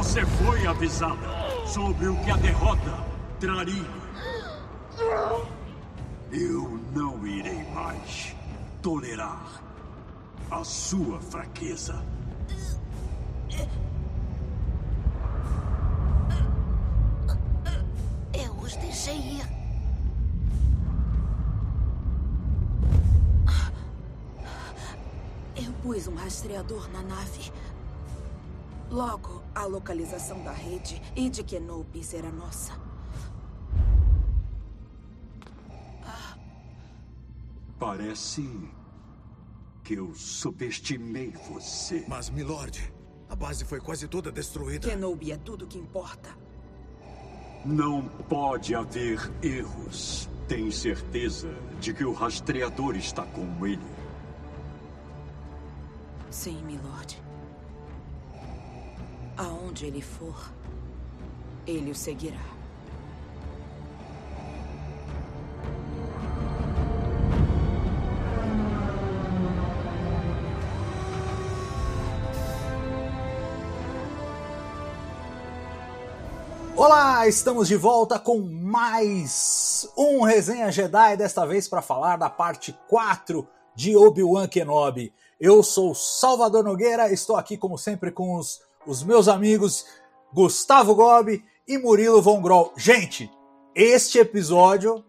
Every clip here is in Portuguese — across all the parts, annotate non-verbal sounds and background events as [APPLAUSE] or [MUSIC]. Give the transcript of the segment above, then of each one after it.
Você foi avisada sobre o que a derrota traria. Eu não irei mais tolerar a sua fraqueza. Eu os deixei ir. Eu pus um rastreador na nave. Logo, a localização da rede e de Kenobi será nossa. Parece que eu subestimei você. Mas, Milord, a base foi quase toda destruída. Kenobi é tudo que importa. Não pode haver erros. Tem certeza de que o rastreador está com ele? Sim, milord. Aonde ele for, ele o seguirá. Olá, estamos de volta com mais um Resenha Jedi, desta vez para falar da parte 4 de Obi-Wan Kenobi. Eu sou Salvador Nogueira, estou aqui como sempre com os, os meus amigos Gustavo Gobi e Murilo Von Groll. Gente, este episódio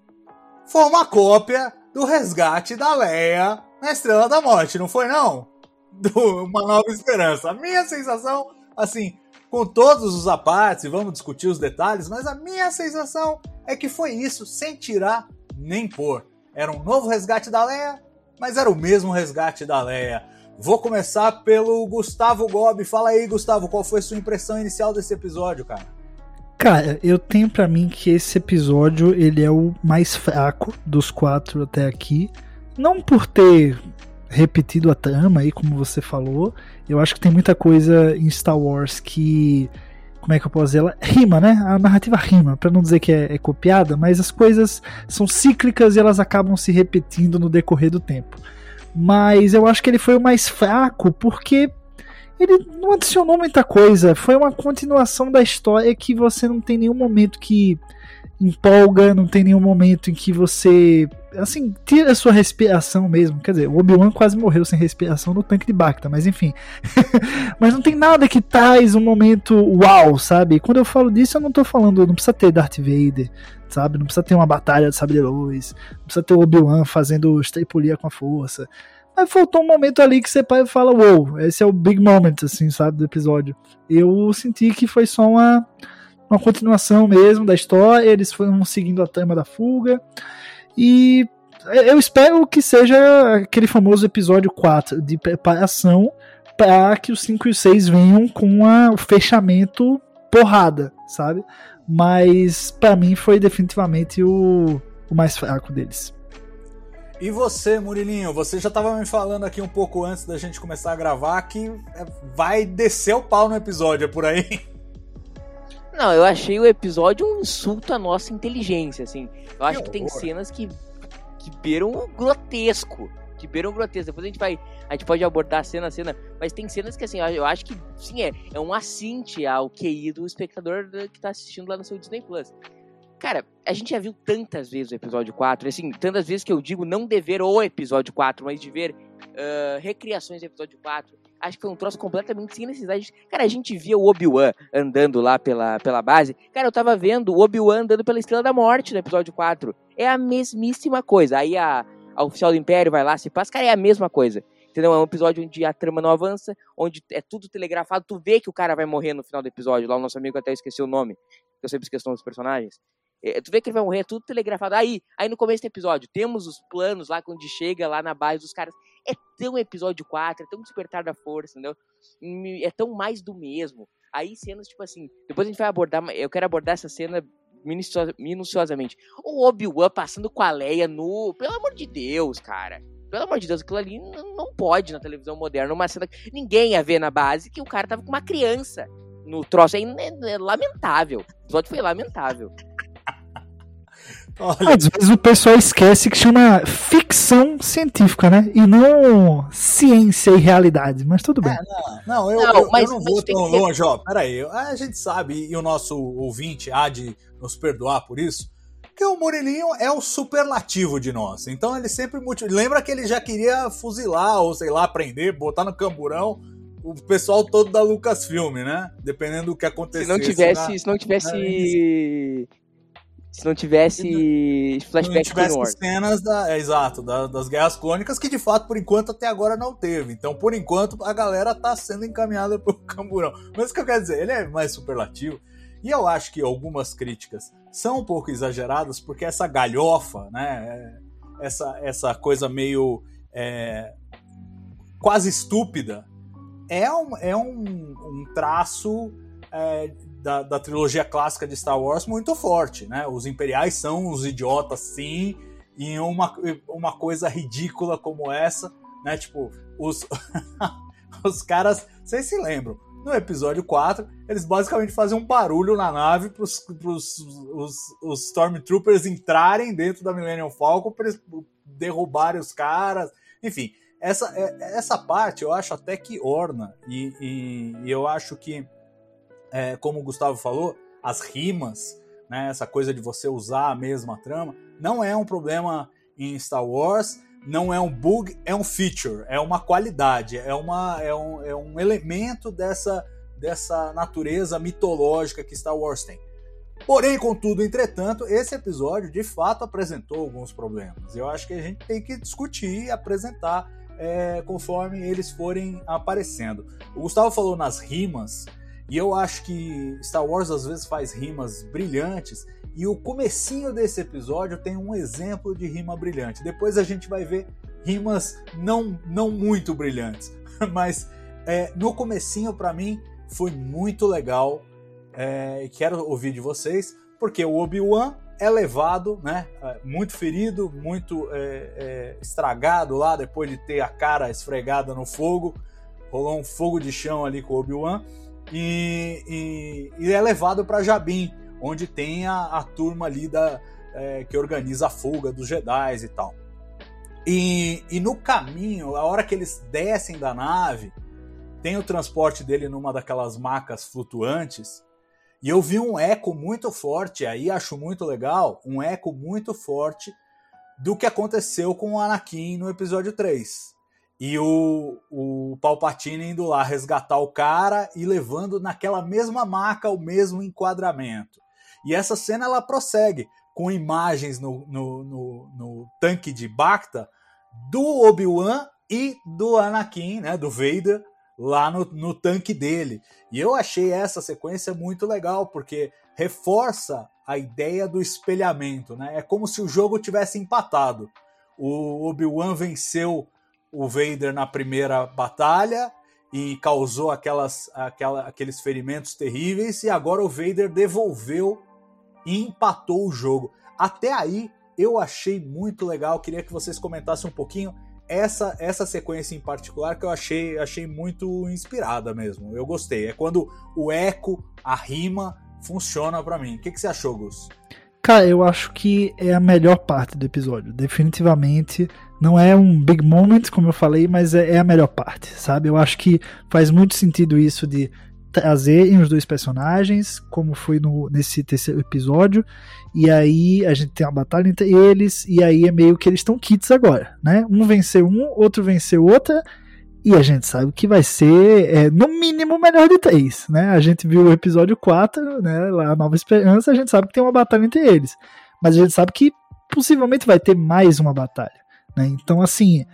foi uma cópia do resgate da Leia na Estrela da Morte, não foi não? Do Uma Nova Esperança. A minha sensação, assim, com todos os apartes, vamos discutir os detalhes, mas a minha sensação é que foi isso, sem tirar nem pôr. Era um novo resgate da Leia, mas era o mesmo resgate da Leia. Vou começar pelo Gustavo Gobi. Fala aí, Gustavo, qual foi a sua impressão inicial desse episódio, cara? Cara, eu tenho para mim que esse episódio ele é o mais fraco dos quatro até aqui. Não por ter repetido a trama aí, como você falou. Eu acho que tem muita coisa em Star Wars que. Como é que eu posso dizer? Ela rima, né? A narrativa rima, para não dizer que é, é, copiada, mas as coisas são cíclicas e elas acabam se repetindo no decorrer do tempo. Mas eu acho que ele foi o mais fraco porque ele não adicionou muita coisa. Foi uma continuação da história que você não tem nenhum momento que empolga, não tem nenhum momento em que você assim, tira a sua respiração mesmo. Quer dizer, o Obi-Wan quase morreu sem respiração no tanque de Bacta, mas enfim. [LAUGHS] mas não tem nada que traz um momento uau, sabe? Quando eu falo disso, eu não tô falando, não precisa ter Darth Vader, sabe? Não precisa ter uma batalha de sabre de luz, não precisa ter o Obi-Wan fazendo estripulia com a força. Mas faltou um momento ali que você fala, uou, esse é o big moment, assim, sabe, do episódio. Eu senti que foi só uma, uma continuação mesmo da história, eles foram seguindo a trama da fuga. E eu espero que seja aquele famoso episódio 4 de preparação para que os 5 e 6 venham com a, o fechamento porrada, sabe? Mas para mim foi definitivamente o, o mais fraco deles. E você, Murilinho, você já estava me falando aqui um pouco antes da gente começar a gravar que é, vai descer o pau no episódio, é por aí? Não, eu achei o episódio um insulto à nossa inteligência, assim. Eu acho que, que tem cenas que, que beiram grotesco. Que beiram grotesco. Depois a gente vai. A gente pode abordar cena a cena. Mas tem cenas que, assim, eu acho que, sim, é, é um assinte ao QI do espectador que tá assistindo lá no seu Disney Plus. Cara, a gente já viu tantas vezes o episódio 4, assim, tantas vezes que eu digo não de ver o episódio 4, mas de ver uh, recriações do episódio 4 acho que foi um troço completamente sem necessidade. Cara, a gente via o Obi-Wan andando lá pela, pela base. Cara, eu tava vendo o Obi-Wan andando pela Estrela da Morte no episódio 4. É a mesmíssima coisa. Aí a, a oficial do Império vai lá, se passa, cara, é a mesma coisa. Entendeu? É um episódio onde a trama não avança, onde é tudo telegrafado. Tu vê que o cara vai morrer no final do episódio. Lá o nosso amigo até esqueceu o nome, eu sempre esqueço dos personagens. É, tu vê que ele vai morrer, é tudo telegrafado. Aí, aí no começo do episódio, temos os planos lá quando chega lá na base dos caras. É tão episódio 4, é tão despertar da força, entendeu? É tão mais do mesmo. Aí cenas, tipo assim, depois a gente vai abordar, eu quero abordar essa cena minuciosamente. O Obi-Wan passando com a Leia no. Pelo amor de Deus, cara. Pelo amor de Deus, aquilo ali não pode na televisão moderna. Uma cena que ninguém ia ver na base que o cara tava com uma criança no troço. É, é lamentável. O episódio foi lamentável. Olha. Às vezes o pessoal esquece que chama ficção científica, né? E não ciência e realidade, mas tudo bem. É, não, não, eu não, eu, mas, eu não vou tão longe, ó. Peraí, a gente sabe, e o nosso ouvinte há de nos perdoar por isso, que o Murilinho é o superlativo de nós. Então ele sempre. Lembra que ele já queria fuzilar, ou sei lá, prender, botar no camburão o pessoal todo da Lucasfilm, né? Dependendo do que acontecesse. Se não tivesse. Se não tivesse. Se não tivesse flashback Se não tivesse cenas da, é, exato, da, das guerras clônicas, que de fato, por enquanto, até agora não teve. Então, por enquanto, a galera tá sendo encaminhada [LAUGHS] pro camburão. Mas o que eu quero dizer, ele é mais superlativo. E eu acho que algumas críticas são um pouco exageradas, porque essa galhofa, né? É, essa, essa coisa meio é, quase estúpida é um, é um, um traço é, da, da, trilogia clássica de Star Wars muito forte, né? Os Imperiais são os idiotas, sim, e uma, uma coisa ridícula como essa, né? Tipo, os, [LAUGHS] os caras, vocês se lembram, no episódio 4, eles basicamente fazem um barulho na nave para os Stormtroopers entrarem dentro da Millennium Falcon para derrubarem os caras. Enfim, essa, é, essa parte eu acho até que orna, e, e, e eu acho que é, como o Gustavo falou, as rimas, né, essa coisa de você usar a mesma trama, não é um problema em Star Wars, não é um bug, é um feature, é uma qualidade, é, uma, é, um, é um elemento dessa, dessa natureza mitológica que Star Wars tem. Porém, contudo, entretanto, esse episódio de fato apresentou alguns problemas. Eu acho que a gente tem que discutir e apresentar é, conforme eles forem aparecendo. O Gustavo falou nas rimas, e eu acho que Star Wars às vezes faz rimas brilhantes e o comecinho desse episódio tem um exemplo de rima brilhante. Depois a gente vai ver rimas não, não muito brilhantes, [LAUGHS] mas é, no comecinho para mim foi muito legal é, quero ouvir de vocês porque o Obi-Wan é levado, né, é, muito ferido, muito é, é, estragado lá depois de ter a cara esfregada no fogo, rolou um fogo de chão ali com o Obi-Wan e, e, e é levado para Jabim, onde tem a, a turma ali da, é, que organiza a fuga dos Jedi e tal. E, e no caminho, a hora que eles descem da nave, tem o transporte dele numa daquelas macas flutuantes. E eu vi um eco muito forte, aí acho muito legal, um eco muito forte do que aconteceu com o Anakin no episódio 3 e o, o Palpatine indo lá resgatar o cara e levando naquela mesma maca o mesmo enquadramento. E essa cena ela prossegue com imagens no, no, no, no tanque de Bacta do Obi-Wan e do Anakin, né, do Vader, lá no, no tanque dele. E eu achei essa sequência muito legal, porque reforça a ideia do espelhamento. Né? É como se o jogo tivesse empatado. O Obi-Wan venceu o Vader na primeira batalha e causou aquelas, aquela, aqueles ferimentos terríveis, e agora o Vader devolveu e empatou o jogo. Até aí eu achei muito legal, queria que vocês comentassem um pouquinho essa, essa sequência em particular que eu achei, achei muito inspirada mesmo. Eu gostei. É quando o eco, a rima funciona para mim. O que, que você achou, Gus? Cara, eu acho que é a melhor parte do episódio. Definitivamente não é um big moment, como eu falei, mas é, é a melhor parte, sabe? Eu acho que faz muito sentido isso de trazer os dois personagens, como foi no, nesse terceiro episódio, e aí a gente tem uma batalha entre eles, e aí é meio que eles estão kits agora, né? Um venceu um, outro venceu outra, e a gente sabe que vai ser, é, no mínimo, melhor de três, né? A gente viu o episódio 4, né, lá, Nova Esperança, a gente sabe que tem uma batalha entre eles, mas a gente sabe que possivelmente vai ter mais uma batalha. Né? Então, assim,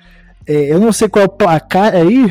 é, eu não sei qual é o placar aí.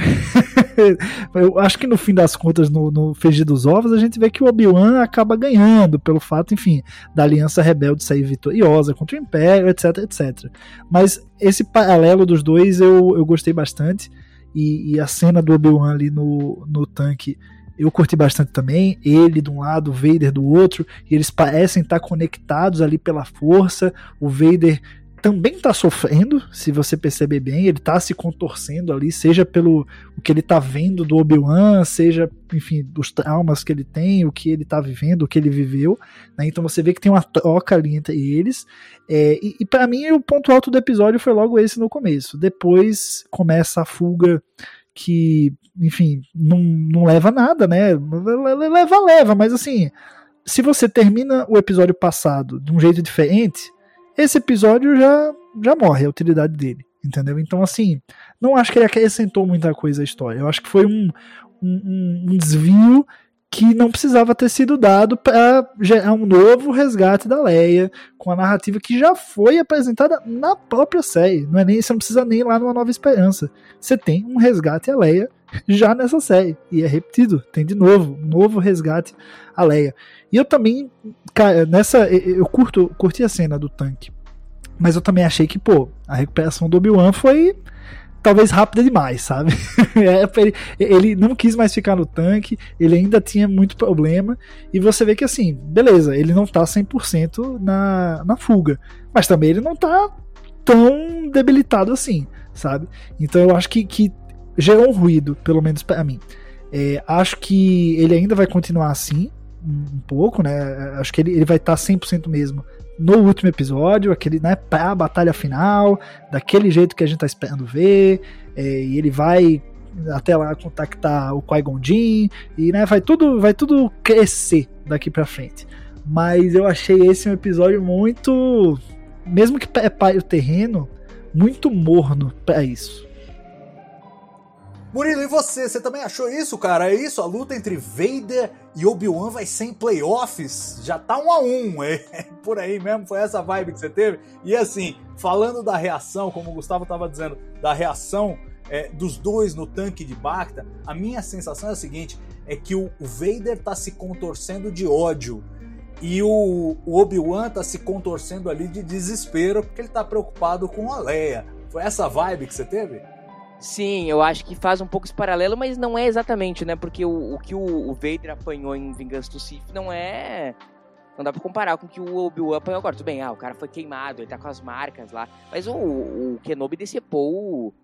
[LAUGHS] eu acho que no fim das contas, no, no Fegir dos Ovos, a gente vê que o Obi-Wan acaba ganhando, pelo fato, enfim, da Aliança Rebelde sair vitoriosa contra o Império, etc, etc. Mas esse paralelo dos dois eu, eu gostei bastante. E, e a cena do Obi-Wan ali no, no tanque eu curti bastante também. Ele de um lado, o Vader do outro, e eles parecem estar conectados ali pela força. O Vader também tá sofrendo, se você perceber bem, ele tá se contorcendo ali, seja pelo o que ele tá vendo do Obi-Wan, seja, enfim, dos traumas que ele tem, o que ele tá vivendo, o que ele viveu, né? Então você vê que tem uma troca ali entre eles. É, e, e para mim o ponto alto do episódio foi logo esse no começo. Depois começa a fuga que, enfim, não, não leva nada, né? Leva, leva, mas assim, se você termina o episódio passado de um jeito diferente, esse episódio já, já morre a utilidade dele, entendeu? Então, assim, não acho que ele acrescentou muita coisa à história. Eu acho que foi um, um, um desvio que não precisava ter sido dado para gerar um novo resgate da Leia, com a narrativa que já foi apresentada na própria série. Não é nem, você não precisa nem ir lá numa Nova Esperança. Você tem um resgate a Leia já nessa série. E é repetido, tem de novo, um novo resgate a Leia. E eu também, cara, nessa. Eu curto, curti a cena do tanque. Mas eu também achei que, pô, a recuperação do Obi-Wan foi talvez rápida demais, sabe? [LAUGHS] É, ele, ele não quis mais ficar no tanque, ele ainda tinha muito problema, e você vê que assim, beleza, ele não tá 100% na, na fuga, mas também ele não tá tão debilitado assim, sabe? Então eu acho que, que gerou um ruído, pelo menos para mim. É, acho que ele ainda vai continuar assim, um pouco, né? Acho que ele, ele vai estar tá 100% mesmo no último episódio, aquele, né, pra batalha final, daquele jeito que a gente tá esperando ver, é, e ele vai até lá contactar o Qui-Gon Jinn, e né, vai tudo, vai tudo crescer daqui pra frente. Mas eu achei esse um episódio muito, mesmo que prepare o terreno, muito morno para isso. Murilo, e você? Você também achou isso, cara? É isso? A luta entre Vader e Obi-Wan vai ser em playoffs? Já tá um a um, [LAUGHS] é por aí mesmo, foi essa vibe que você teve? E assim, falando da reação, como o Gustavo tava dizendo, da reação é, dos dois no tanque de Bacta, a minha sensação é a seguinte, é que o, Vader tá se contorcendo de ódio e o, o Obi-Wan tá se contorcendo ali de desespero porque ele tá preocupado com a Leia. Foi essa vibe que você teve? Sim, eu acho que faz um pouco esse paralelo, mas não é exatamente, né? Porque o, o que o, o, Vader apanhou em Vingança do Sith não é. Não dá pra comparar com o que o Obi-Wan apanhou agora. Tudo bem, ah, o cara foi queimado, ele tá com as marcas lá. Mas o, o Kenobi decepou o,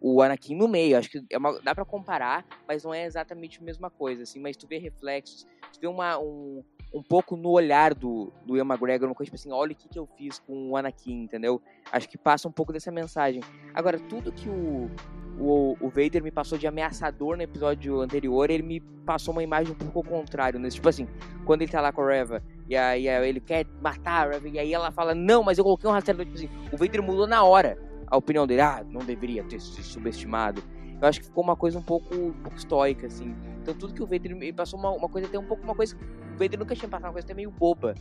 o Anakin no meio. Acho que é uma, dá para comparar, mas não é exatamente a mesma coisa, assim. Mas tu vê reflexos, tu vê uma, um, um pouco no olhar do, do Ian McGregor, uma coisa tipo assim, olha o que, que eu fiz com o Anakin, entendeu? Acho que passa um pouco dessa mensagem. Agora, tudo que o, o, o Vader me passou de ameaçador no episódio anterior, ele me passou uma imagem um pouco ao contrário, né? Tipo assim, quando ele tá lá com a Reva, e aí ele quer matar a Reva, e aí ela fala, não, mas eu coloquei um rastreador, tipo assim, o Vader mudou na hora a opinião dele, ah, não deveria ter se subestimado. Eu acho que ficou uma coisa um pouco, um pouco estoica, assim. Então tudo que o Vader me passou uma, uma coisa até um pouco uma coisa. Vader nunca tinha passado uma coisa até meio boba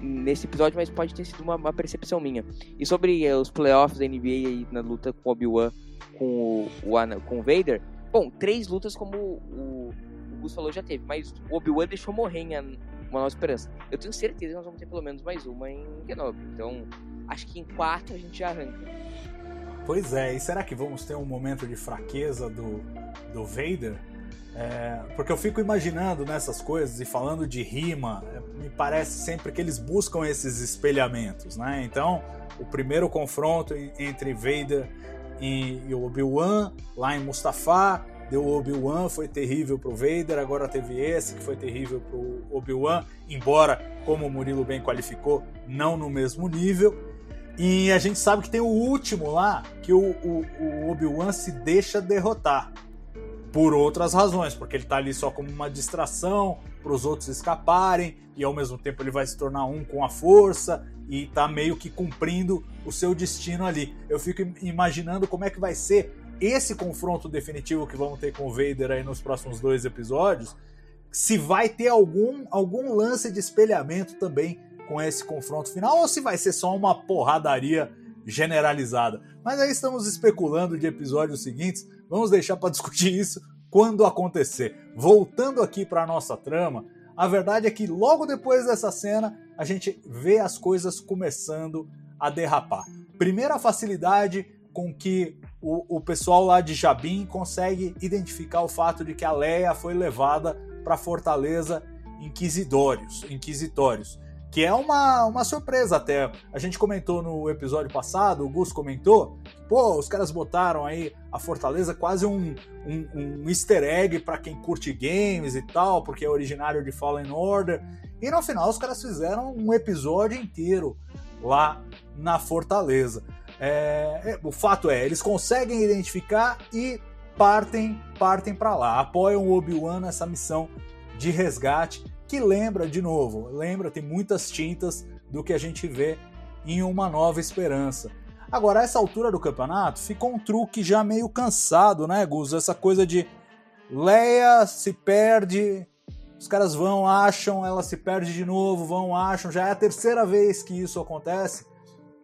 nesse episódio, mas pode ter sido uma, uma percepção minha. E sobre eh, os playoffs da NBA aí na luta com Obi-Wan com o, o, com o Vader, bom, três lutas como o, o Gus falou já teve, mas o Obi-Wan deixou morrer em Uma Nova Esperança. Eu tenho certeza que nós vamos ter pelo menos mais uma em Kenobi. Então, acho que em quatro a gente já arranca. Pois é, e será que vamos ter um momento de fraqueza do, do Vader? É, porque eu fico imaginando nessas coisas e falando de rima, é, me parece sempre que eles buscam esses espelhamentos, né? Então, o primeiro confronto entre Vader e, Obi-Wan lá em Mustafá, deu Obi-Wan, foi terrível pro Vader, agora teve esse que foi terrível pro Obi-Wan, embora, como o Murilo bem qualificou, não no mesmo nível. E a gente sabe que tem o último lá, que o, o, o Obi-Wan se deixa derrotar. Por outras razões, porque ele tá ali só como uma distração para os outros escaparem, e ao mesmo tempo ele vai se tornar um com a força, e tá meio que cumprindo o seu destino ali. Eu fico imaginando como é que vai ser esse confronto definitivo que vamos ter com o Vader aí nos próximos dois episódios. Se vai ter algum, algum lance de espelhamento também com esse confronto final ou se vai ser só uma porradaria generalizada. Mas aí estamos especulando de episódios seguintes, vamos deixar para [LAUGHS] discutir isso quando acontecer. Voltando aqui para nossa trama, a verdade é que logo depois dessa cena a gente vê as coisas começando a derrapar. Primeira facilidade com que o, o pessoal lá de Jabim consegue identificar o fato de que a Leia foi levada para a fortaleza Inquisitórios, Inquisitórios que é uma, uma surpresa até. A gente comentou no episódio passado, o Gus comentou, pô, os caras botaram aí a Fortaleza quase um, um, um easter egg para quem curte games e tal, porque é originário de Fallen Order. E no final os caras fizeram um episódio inteiro lá na Fortaleza. É, é, o fato é, eles conseguem identificar e partem partem para lá, apoiam o Obi-Wan nessa missão de resgate que lembra, de novo, lembra, tem muitas tintas do que a gente vê em Uma Nova Esperança. Agora, a essa altura do campeonato, ficou um truque já meio cansado, né, Gus? Essa coisa de Leia se perde, os caras vão, acham, ela se perde de novo, vão, acham. Já é a terceira vez que isso acontece.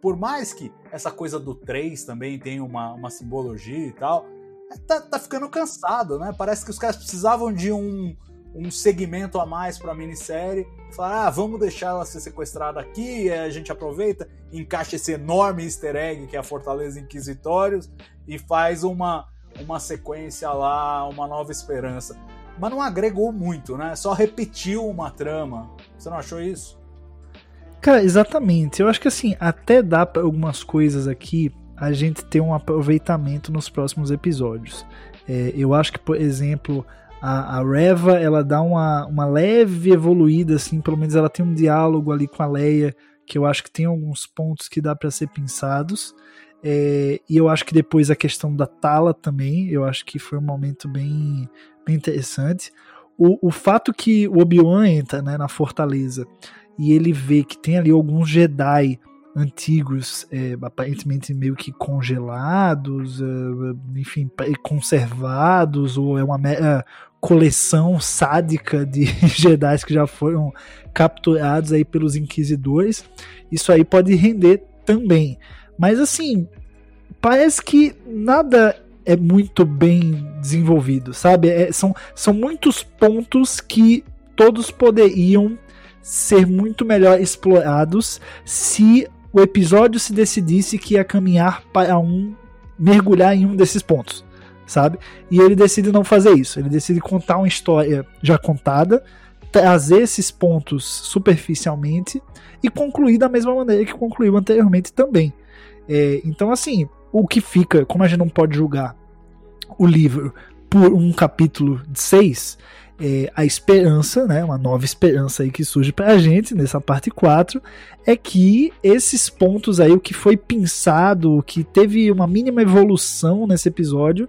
Por mais que essa coisa do 3 também tem uma, uma simbologia e tal, tá, tá ficando cansado, né? Parece que os caras precisavam de um, um segmento a mais para a minissérie. Falar, ah, vamos deixar ela ser sequestrada aqui, a gente aproveita, encaixa esse enorme easter egg que é a Fortaleza Inquisitórios e faz uma, uma sequência lá, uma nova esperança. Mas não agregou muito, né? Só repetiu uma trama. Você não achou isso? Cara, exatamente. Eu acho que assim, até dá para algumas coisas aqui a gente ter um aproveitamento nos próximos episódios. É, eu acho que, por exemplo, a, a Reva ela dá uma, uma leve evoluída, assim, pelo menos ela tem um diálogo ali com a Leia, que eu acho que tem alguns pontos que dá para ser pensados. É, e eu acho que depois a questão da Tala também, eu acho que foi um momento bem, bem interessante. O, o fato que o Obi-Wan entra né, na fortaleza e ele vê que tem ali alguns Jedi antigos, é, aparentemente meio que congelados, é, enfim, conservados, ou é uma mera coleção sádica de [LAUGHS] Jedi que já foram capturados aí pelos inquisidores. Isso aí pode render também. Mas assim, parece que nada é muito bem desenvolvido, sabe? É, são, são muitos pontos que todos poderiam ser muito melhor explorados se o episódio se decidisse que ia caminhar para um mergulhar em um desses pontos, sabe? E ele decide não fazer isso. Ele decide contar uma história já contada, trazer esses pontos superficialmente e concluir da mesma maneira que concluiu anteriormente também. É, então, assim, o que fica, como a gente não pode julgar o livro por um capítulo de seis, é, a esperança, né, uma nova esperança aí que surge para a gente nessa parte 4, é que esses pontos aí, o que foi pensado, o que teve uma mínima evolução nesse episódio,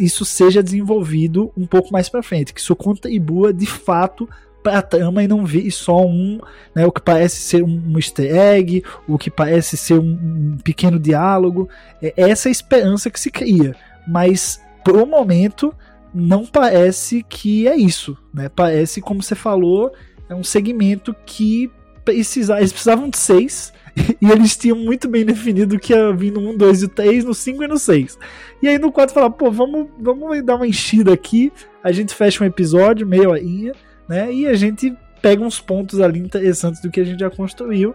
isso seja desenvolvido um pouco mais para frente, que isso contribua de fato para trama e não ver só um, né, o que parece ser um easter egg, o que parece ser um, um pequeno diálogo. É essa a esperança que se cria, mas pro momento não parece que é isso, né? Parece, como você falou, é um segmento que precisa, eles precisavam de seis [LAUGHS] e eles tinham muito bem definido que ia vir no 1, 2 e 3, no 5 e no 6. E aí no 4 falar, pô, vamos, vamos dar uma enchida aqui, a gente fecha um episódio, meia horinha, né? E a gente pega uns pontos ali interessantes do que a gente já construiu.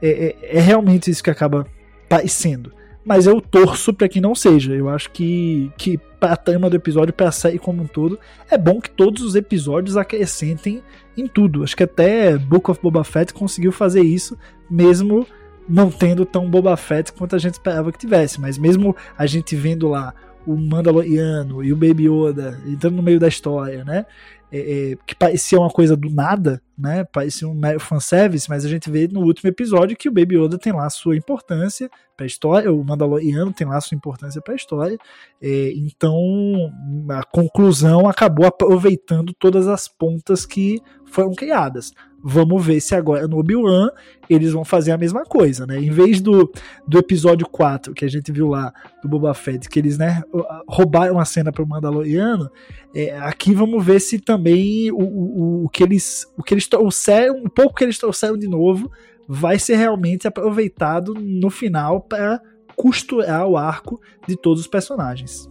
É, é, é realmente isso que acaba parecendo mas eu torço para que não seja. Eu acho que, que a trama do episódio, para a série como um todo, é bom que todos os episódios acrescentem em tudo. Acho que até Book of Boba Fett conseguiu fazer isso, mesmo não tendo tão Boba Fett quanto a gente esperava que tivesse. Mas mesmo a gente vendo lá o Mandaloriano e o Baby Yoda entrando no meio da história, né? É, é, que parecia uma coisa do nada, né? Parecia um fanservice, mas a gente vê no último episódio que o Baby Yoda tem lá sua importância para a história, o Mandaloriano tem lá sua importância para a história. É, então a conclusão acabou aproveitando todas as pontas que foram criadas. Vamos ver se agora no Obi-Wan eles vão fazer a mesma coisa, né? Em vez do, do episódio 4 que a gente viu lá do Boba Fett, que eles né, roubaram a cena para o Mandaloriano, é, aqui vamos ver se também o, o, o, que eles, o que eles trouxeram, um pouco que eles trouxeram de novo, vai ser realmente aproveitado no final para costurar o arco de todos os personagens.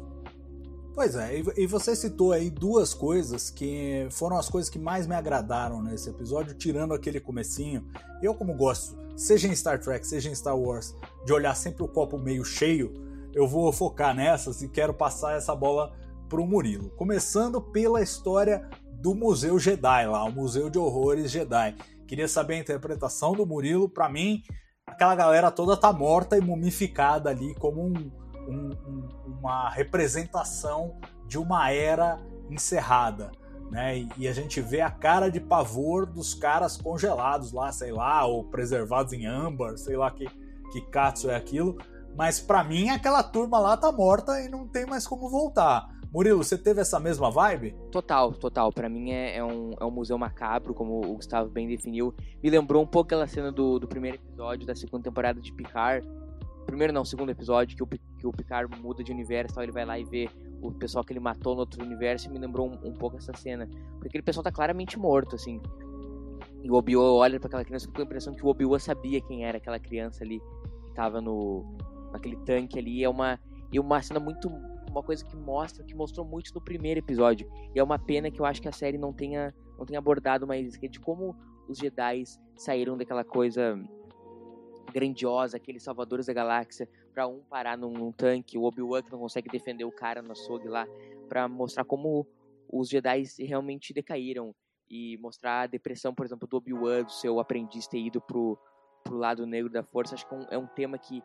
Pois é, e você citou aí duas coisas que foram as coisas que mais me agradaram nesse episódio, tirando aquele comecinho. Eu como gosto, seja em Star Trek, seja em Star Wars, de olhar sempre o copo meio cheio, eu vou focar nessas e quero passar essa bola pro Murilo. Começando pela história do Museu Jedi lá, o Museu de Horrores Jedi, Queria saber a interpretação do Murilo. Para mim, aquela galera toda tá morta e mumificada ali como um, um, um, uma representação de uma era encerrada. Né? E, a gente vê a cara de pavor dos caras congelados lá, sei lá, ou preservados em âmbar, sei lá que, que katsu é aquilo. Mas para mim aquela turma lá tá morta e não tem mais como voltar. Murilo, você teve essa mesma vibe? Total, total. Para mim é, é, um, é um museu macabro, como o Gustavo bem definiu. Me lembrou um pouco aquela cena do, do primeiro episódio da segunda temporada de Picard. Primeiro não, segundo episódio, que o, que o Picard muda de universo, então ele vai lá e vê o pessoal que ele matou no outro universo e me lembrou um, um pouco essa cena. Porque aquele pessoal tá claramente morto, assim. E o Obi-Wan olha para aquela criança com a impressão que o Obi-Wan sabia quem era aquela criança ali que tava no naquele tanque ali. É uma, e uma cena muito uma coisa que mostra, que mostrou muito no primeiro episódio. E é uma pena que eu acho que a série não tenha, não tenha abordado mais isso, de como os Jedi saíram daquela coisa grandiosa, aqueles salvadores da galáxia, para um parar num, num tanque, o Obi-Wan que não consegue defender o cara no açougue lá, para mostrar como os Jedi realmente decaíram e mostrar a depressão, por exemplo, do Obi-Wan, do seu aprendiz ter ido pro, pro lado negro da força. Acho que é um, é um tema que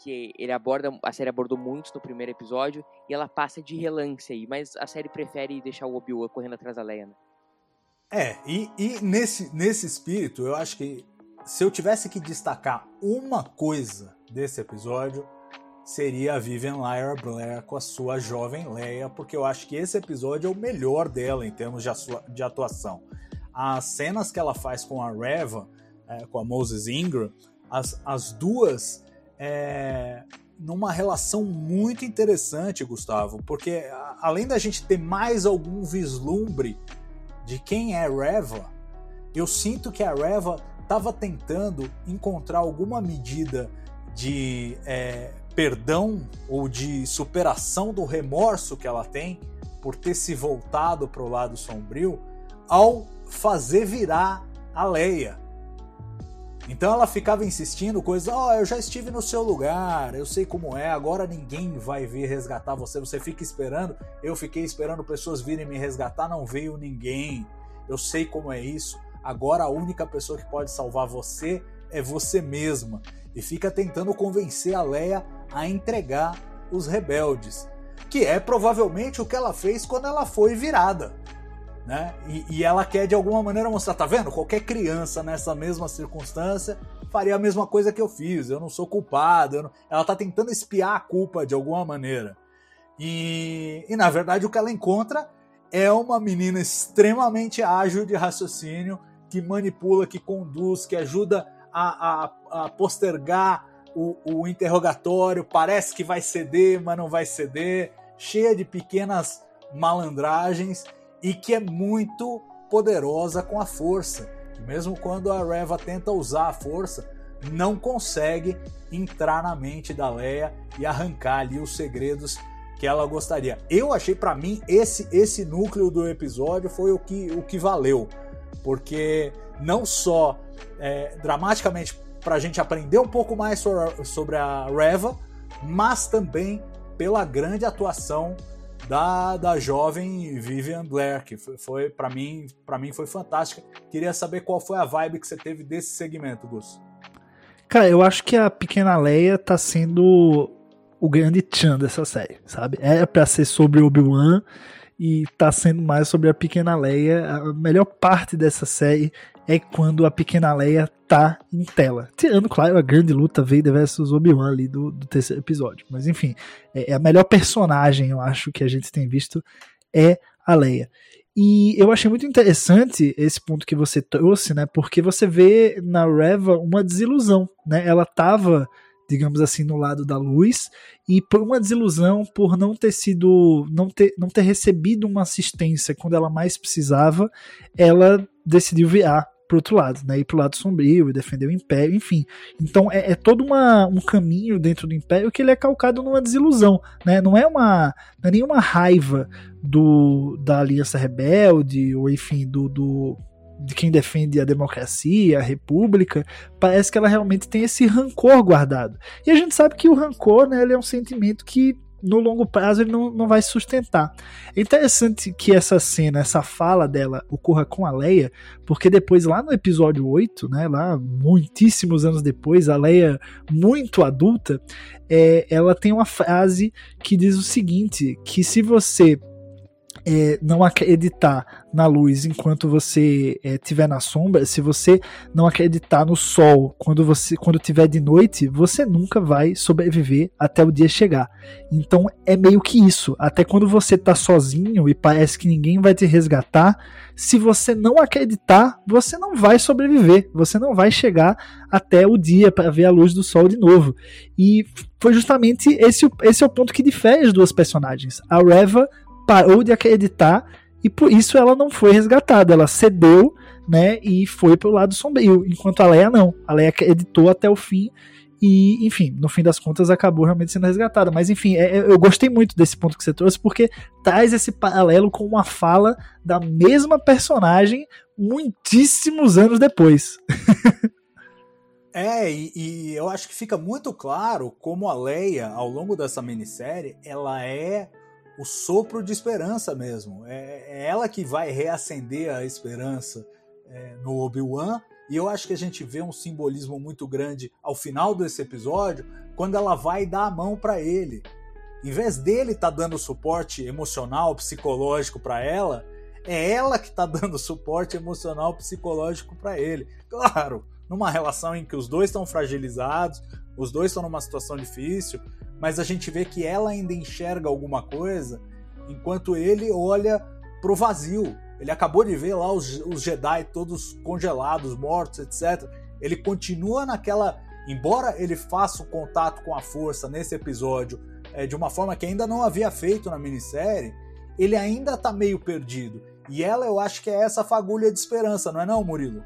que ele aborda, a série abordou muito no primeiro episódio e ela passa de relance aí, mas a série prefere deixar o Obi-Wan correndo atrás da Leia, né? É, e, e nesse, nesse espírito, eu acho que se eu tivesse que destacar uma coisa desse episódio, seria a Vivian Lyra Blair com a sua jovem Leia, porque eu acho que esse episódio é o melhor dela em termos de, atuação. As cenas que ela faz com a Reva, é, com a Moses Ingram, as, as duas é, numa relação muito interessante, Gustavo, porque além da gente ter mais algum vislumbre de quem é Reva, eu sinto que a Reva estava tentando encontrar alguma medida de é, perdão ou de superação do remorso que ela tem por ter se voltado para o lado sombrio ao fazer virar a Leia então ela ficava insistindo coisas, ó, oh, eu já estive no seu lugar, eu sei como é, agora ninguém vai vir resgatar você, você fica esperando. Eu fiquei esperando pessoas virem me resgatar, não veio ninguém. Eu sei como é isso. Agora a única pessoa que pode salvar você é você mesma. E fica tentando convencer a Leia a entregar os rebeldes, que é provavelmente o que ela fez quando ela foi virada né? E, e, ela quer de alguma maneira mostrar, tá vendo? Qualquer criança nessa mesma circunstância faria a mesma coisa que eu fiz. Eu não sou culpado. Não... Ela tá tentando espiar a culpa de alguma maneira. E, e na verdade o que ela encontra é uma menina extremamente ágil de raciocínio que manipula, que conduz, que ajuda a, a, a postergar o, o interrogatório. Parece que vai ceder, mas não vai ceder. Cheia de pequenas malandragens e que é muito poderosa com a força. Mesmo quando a Reva tenta usar a força, não consegue entrar na mente da Leia e arrancar ali os segredos que ela gostaria. Eu achei para mim esse esse núcleo do episódio foi o que o que valeu, porque não só é, dramaticamente para a gente aprender um pouco mais sobre a Reva, mas também pela grande atuação da, da jovem Vivian Blair, que foi, foi para mim, para mim foi fantástica. Queria saber qual foi a vibe que você teve desse segmento, Gus. Cara, eu acho que a pequena Leia tá sendo o grande tchan dessa série, sabe? É para ser sobre Obi-Wan e tá sendo mais sobre a pequena Leia. A melhor parte dessa série é quando a pequena Leia tá em tela. Tirando, claro, a grande luta Vader versus Obi-Wan ali do, do, terceiro episódio. Mas enfim, é, é, a melhor personagem, eu acho, que a gente tem visto é a Leia. E eu achei muito interessante esse ponto que você trouxe, né? Porque você vê na Reva uma desilusão, né? Ela tava digamos assim, no lado da luz, e por uma desilusão, por não ter sido, não ter, não ter recebido uma assistência quando ela mais precisava, ela decidiu virar pro outro lado, né? Ir pro lado sombrio e defender o Império, enfim. Então é, é todo uma, um caminho dentro do Império que ele é calcado numa desilusão, né? Não é uma não é nenhuma raiva do da Aliança Rebelde ou enfim do, do de quem defende a democracia, a república, parece que ela realmente tem esse rancor guardado. E a gente sabe que o rancor, né, ele é um sentimento que no longo prazo ele não, não vai sustentar. É interessante que essa cena, essa fala dela ocorra com a Leia, porque depois lá no episódio 8, né, lá muitíssimos anos depois, a Leia muito adulta, é, ela tem uma frase que diz o seguinte, que se você é, não acreditar na luz enquanto você estiver é, na sombra, se você não acreditar no sol quando você quando tiver de noite, você nunca vai sobreviver até o dia chegar. Então é meio que isso. Até quando você está sozinho e parece que ninguém vai te resgatar, se você não acreditar, você não vai sobreviver. Você não vai chegar até o dia para ver a luz do sol de novo. E foi justamente esse, esse é o ponto que difere as duas personagens. A Reva parou de acreditar e por isso ela não foi resgatada. Ela cedeu, né, e foi pro lado sombrio, enquanto a Leia não. A Leia acreditou até o fim e, enfim, no fim das contas acabou realmente sendo resgatada. Mas, enfim, é, é, eu gostei muito desse ponto que você trouxe porque traz esse paralelo com uma fala da mesma personagem muitíssimos anos depois. [LAUGHS] É, e, e, eu acho que fica muito claro como a Leia, ao longo dessa minissérie, ela é o sopro de esperança mesmo. É, é ela que vai reacender a esperança é, no Obi-Wan. E eu acho que a gente vê um simbolismo muito grande ao final desse episódio, quando ela vai dar a mão para ele. Em vez dele estar tá dando suporte emocional, psicológico para ela, é ela que está [LAUGHS] dando suporte emocional, psicológico para ele. Claro, numa relação em que os dois estão fragilizados, os dois estão numa situação difícil, mas a gente vê que ela ainda enxerga alguma coisa, enquanto ele olha pro vazio. Ele acabou de ver lá os, os Jedi todos congelados, mortos, etc. Ele continua naquela. Embora ele faça o contato com a força nesse episódio é, de uma forma que ainda não havia feito na minissérie, ele ainda tá meio perdido. E ela, eu acho que é essa fagulha de esperança, não é não, Murilo?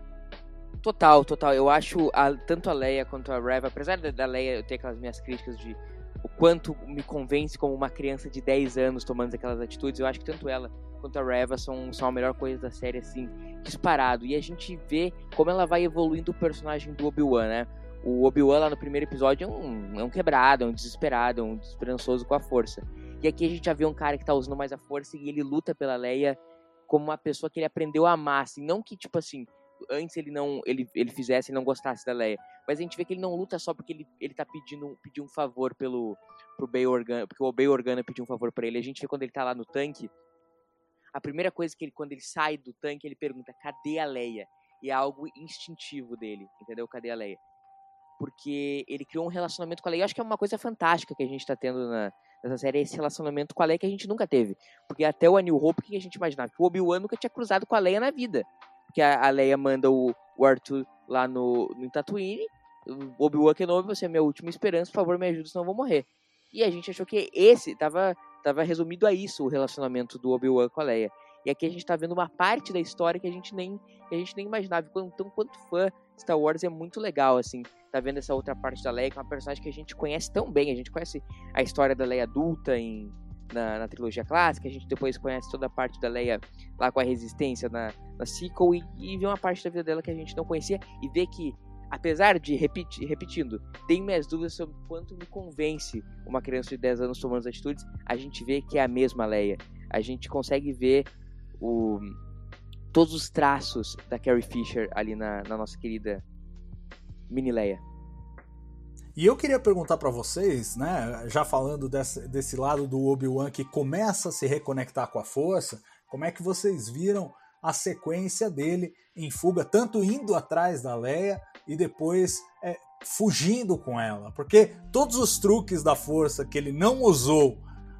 Total, total. Eu acho a, tanto a Leia quanto a Reva, apesar da Leia eu ter aquelas minhas críticas de o quanto me convence como uma criança de 10 anos tomando aquelas atitudes. Eu acho que tanto ela quanto a Reva são, são a melhor coisa da série, assim, disparado. E a gente vê como ela vai evoluindo o personagem do Obi-Wan, né? O Obi-Wan lá no primeiro episódio é um, é um quebrado, é um desesperado, é um desesperançoso com a força. E aqui a gente já vê um cara que tá usando mais a força e ele luta pela Leia como uma pessoa que ele aprendeu a amar, assim, não que, tipo assim, antes ele não ele, ele fizesse e não gostasse da Leia. Mas a gente vê que ele não luta só porque ele, ele tá pedindo, pedindo um favor pelo pro Bay Organa, porque o Bay Organa pediu um favor para ele. A gente vê quando ele tá lá no tanque, a primeira coisa que ele quando ele sai do tanque, ele pergunta: "Cadê a Leia?" E é algo instintivo dele, entendeu? Cadê a Leia? Porque ele criou um relacionamento com a Leia. Eu acho que é uma coisa fantástica que a gente tá tendo na, nessa série, esse relacionamento com a Leia que a gente nunca teve. Porque até o A New Hope, o que a gente imaginava? Que o Obi-Wan nunca tinha cruzado com a Leia na vida que a, a Leia manda o, o Arthur lá no, no Tatooine. Obi-Wan Kenobi, você é minha última esperança, por favor me ajude, senão eu vou morrer. E a gente achou que esse tava, tava resumido a isso, o relacionamento do Obi-Wan com a Leia. E aqui a gente tá vendo uma parte da história que a gente nem, a gente nem imaginava. Então, quanto fã Star Wars é muito legal, assim, tá vendo essa outra parte da Leia, que é uma personagem que a gente conhece tão bem. A gente conhece a história da Leia adulta em na, na, trilogia clássica, a gente depois conhece toda a parte da Leia lá com a Resistência na, na sequel e, e vê uma parte da vida dela que a gente não conhecia e vê que, apesar de, repetir, repetindo, tem minhas dúvidas sobre quanto me convence uma criança de 10 anos tomando as atitudes, a gente vê que é a mesma Leia. A gente consegue ver o, todos os traços da Carrie Fisher ali na, na nossa querida Mini Leia. E eu queria perguntar para vocês, né, já falando desse, desse lado do Obi-Wan que começa a se reconectar com a força, como é que vocês viram a sequência dele em fuga, tanto indo atrás da Leia e depois é, fugindo com ela? Porque todos os truques da força que ele não usou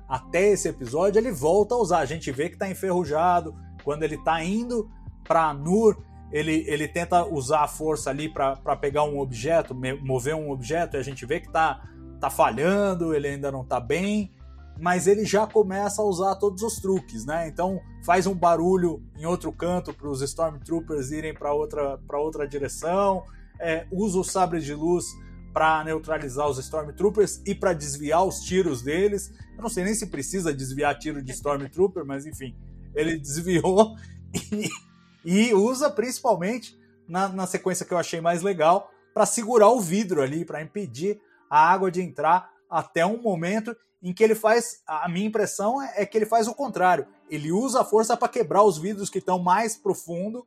até esse episódio, ele volta a usar. A gente vê que tá enferrujado, quando ele tá indo para Nur, ele, ele tenta usar a força ali para pegar um objeto, mover um objeto, e a gente vê que tá, tá falhando, ele ainda não tá bem, mas ele já começa a usar todos os truques, né? Então faz um barulho em outro canto para os Stormtroopers irem para outra, outra direção, é, usa o sabre de luz para neutralizar os Stormtroopers e para desviar os tiros deles. Eu não sei nem se precisa desviar tiro de Stormtrooper, mas enfim, ele [LAUGHS] desviou e e usa principalmente na, na sequência que eu achei mais legal para segurar o vidro ali, para impedir a água de entrar até um momento em que ele faz, a minha impressão é, é que ele faz o contrário. Ele usa a força para quebrar os vidros que estão mais profundo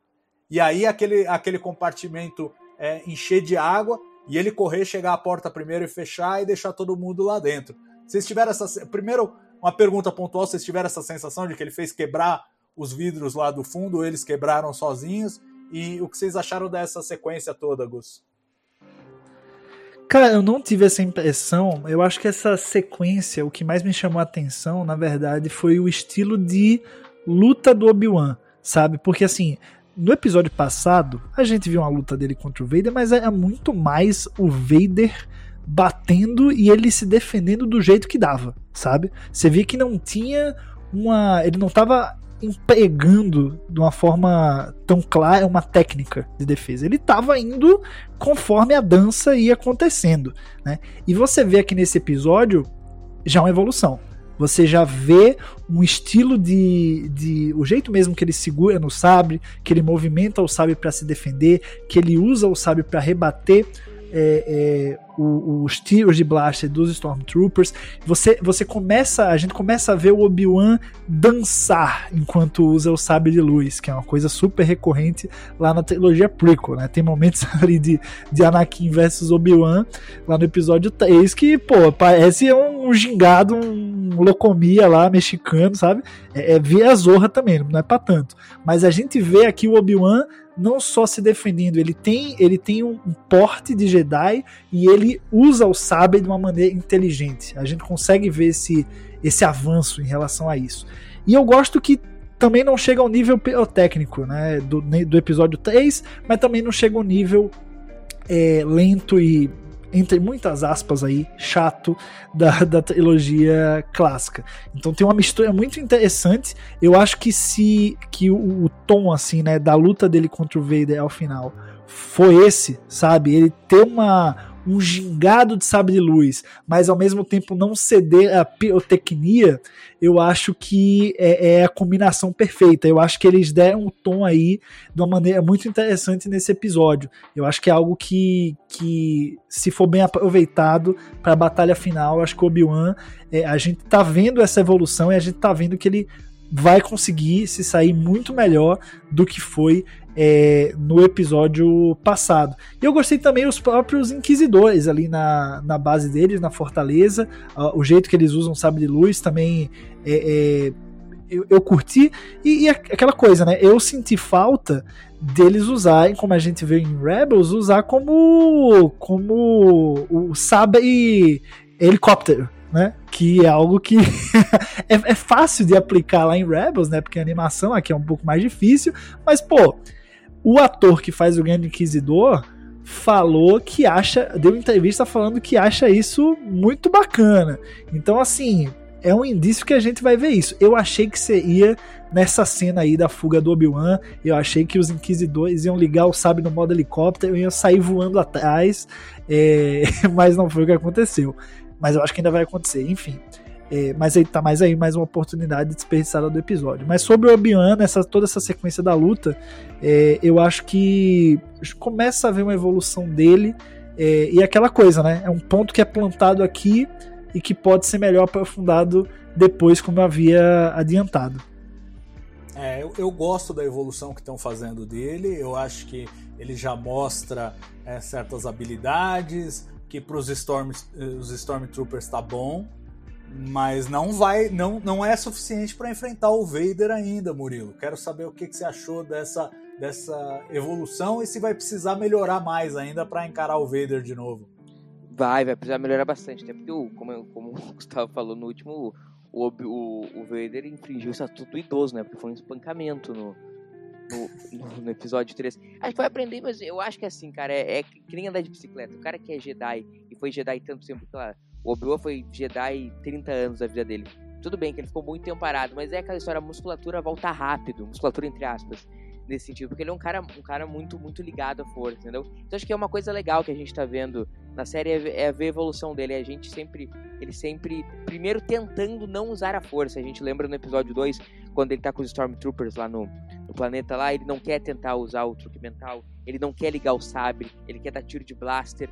e aí aquele, aquele compartimento é, encher de água e ele correr, chegar à porta primeiro e fechar e deixar todo mundo lá dentro. Vocês tiveram essa. Primeiro, uma pergunta pontual: vocês tiveram essa sensação de que ele fez quebrar os vidros lá do fundo, eles quebraram sozinhos? E o que vocês acharam dessa sequência toda, Gus? Cara, eu não tive essa impressão. Eu acho que essa sequência, o que mais me chamou a atenção, na verdade, foi o estilo de luta do Obi-Wan, sabe? Porque assim, no episódio passado, a gente viu uma luta dele contra o Vader, mas é muito mais o Vader batendo e ele se defendendo do jeito que dava, sabe? Você via que não tinha uma. Ele não estava empregando de uma forma tão clara uma técnica de defesa. Ele estava indo conforme a dança ia acontecendo, né? E você vê aqui nesse episódio já uma evolução. Você já vê um estilo de, de. O jeito mesmo que ele segura no sabre, que ele movimenta o sabre para se defender, que ele usa o sabre para rebater é, é, os tiros de blaster dos Stormtroopers. Você, você começa, a gente começa a ver o Obi-Wan dançar enquanto usa o sabre de luz, que é uma coisa super recorrente lá na trilogia prequel, né? Tem momentos [LAUGHS] ali de, de Anakin versus Obi-Wan lá no episódio 3 que, pô, parece um, gingado, um locomia lá mexicano, sabe? É, é via Zorra também, não é para tanto. Mas a gente vê aqui o Obi-Wan não só se defendendo, ele tem, ele tem um porte de Jedi e ele usa o sabre de uma maneira inteligente. A gente consegue ver esse, esse avanço em relação a isso. E eu gosto que também não chega ao nível pirotécnico né, do, do episódio 3, mas também não chega ao nível é, lento e entre muitas aspas aí, chato da, da trilogia clássica. Então tem uma mistura muito interessante. Eu acho que se que o, o tom assim, né, da luta dele contra o Vader ao final foi esse, sabe? Ele ter uma um gingado de sabre de luz, mas ao mesmo tempo não ceder à pirotecnia, eu acho que é, é, a combinação perfeita. Eu acho que eles deram um tom aí de uma maneira muito interessante nesse episódio. Eu acho que é algo que, que se for bem aproveitado para a batalha final, acho que o Obi-Wan, é, a gente tá vendo essa evolução e a gente tá vendo que ele vai conseguir se sair muito melhor do que foi é, no episódio passado. E eu gostei também os próprios inquisidores ali na, na base deles, na fortaleza, uh, o jeito que eles usam sabre de luz também é, é, eu, eu, curti. E, e, aquela coisa, né? Eu senti falta deles usarem, como a gente vê em Rebels, usar como, como o sabre helicóptero. Né? Que é algo que [LAUGHS] é, é, fácil de aplicar lá em Rebels, né? Porque a animação aqui é um pouco mais difícil, mas pô, o ator que faz o Grande Inquisidor falou que acha, deu entrevista falando que acha isso muito bacana. Então, assim, é um indício que a gente vai ver isso. Eu achei que seria nessa cena aí da fuga do Obi-Wan, eu achei que os Inquisidores iam ligar o sabre no modo helicóptero e iam sair voando atrás, é... [LAUGHS] mas não foi o que aconteceu. Mas eu acho que ainda vai acontecer, enfim. É, mas aí tá mais aí mais uma oportunidade desperdiçada do episódio. Mas sobre o Obi-Wan, essa, toda essa sequência da luta, é, eu acho que começa a ver uma evolução dele. É, e aquela coisa, né? É um ponto que é plantado aqui e que pode ser melhor aprofundado depois, como eu havia adiantado. É, eu, eu gosto da evolução que estão fazendo dele. Eu acho que ele já mostra é, certas habilidades, que para Storm, os Stormtroopers tá bom mas não vai, não, não é suficiente para enfrentar o Vader ainda, Murilo. Quero saber o que, que você achou dessa, dessa evolução e se vai precisar melhorar mais ainda para encarar o Vader de novo. Vai, vai precisar melhorar bastante, até porque, como, como o [LAUGHS] Gustavo falou no último, o, o, o Vader infringiu o estatuto do idoso, né? Porque foi um espancamento no, no, no, episódio 3. A gente vai aprender, mas eu acho que é assim, cara, é, é que nem andar de bicicleta. O cara que é Jedi e foi Jedi tanto tempo, claro, o Obi-Wan foi Jedi 30 anos da vida dele. Tudo bem que ele ficou muito tempo parado, mas é aquela história, a musculatura volta rápido, musculatura entre aspas, nesse sentido, porque ele é um cara, um cara muito, muito ligado à força, entendeu? Então acho que é uma coisa legal que a gente tá vendo na série é, é ver a evolução dele, a gente sempre, ele sempre, primeiro tentando não usar a força, a gente lembra no episódio 2, quando ele tá com os Stormtroopers lá no, no planeta lá, ele não quer tentar usar o truque mental, ele não quer ligar o sabre, ele quer dar tiro de blaster,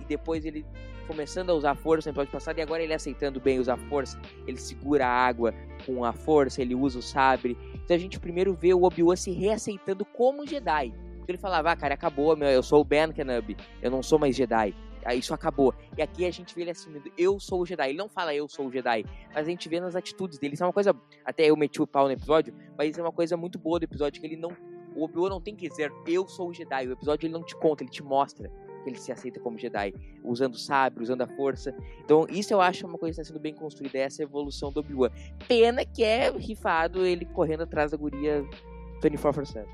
e depois ele começando a usar força no episódio passado e agora ele aceitando bem usar força. Ele segura a água com a força, ele usa o sabre. Então a gente primeiro vê o Obi-Wan se reaceitando como Jedi. Porque ele falava, ah, cara, acabou, meu, eu sou o Ben Kenobi, eu não sou mais Jedi. Isso acabou. E aqui a gente vê ele assumindo, eu sou o Jedi. Ele não fala eu sou o Jedi, mas a gente vê nas atitudes dele. Isso é uma coisa, até eu meti o pau no episódio, mas isso é uma coisa muito boa do episódio, que ele não, o Obi-Wan não tem que dizer eu sou o Jedi. O episódio ele não te conta, ele te mostra que ele se aceita como Jedi, usando o sabre, usando a força. Então, isso eu acho uma coisa que está sendo bem construída, essa evolução do Obi-Wan. Pena que é rifado ele correndo atrás da guria 24/7.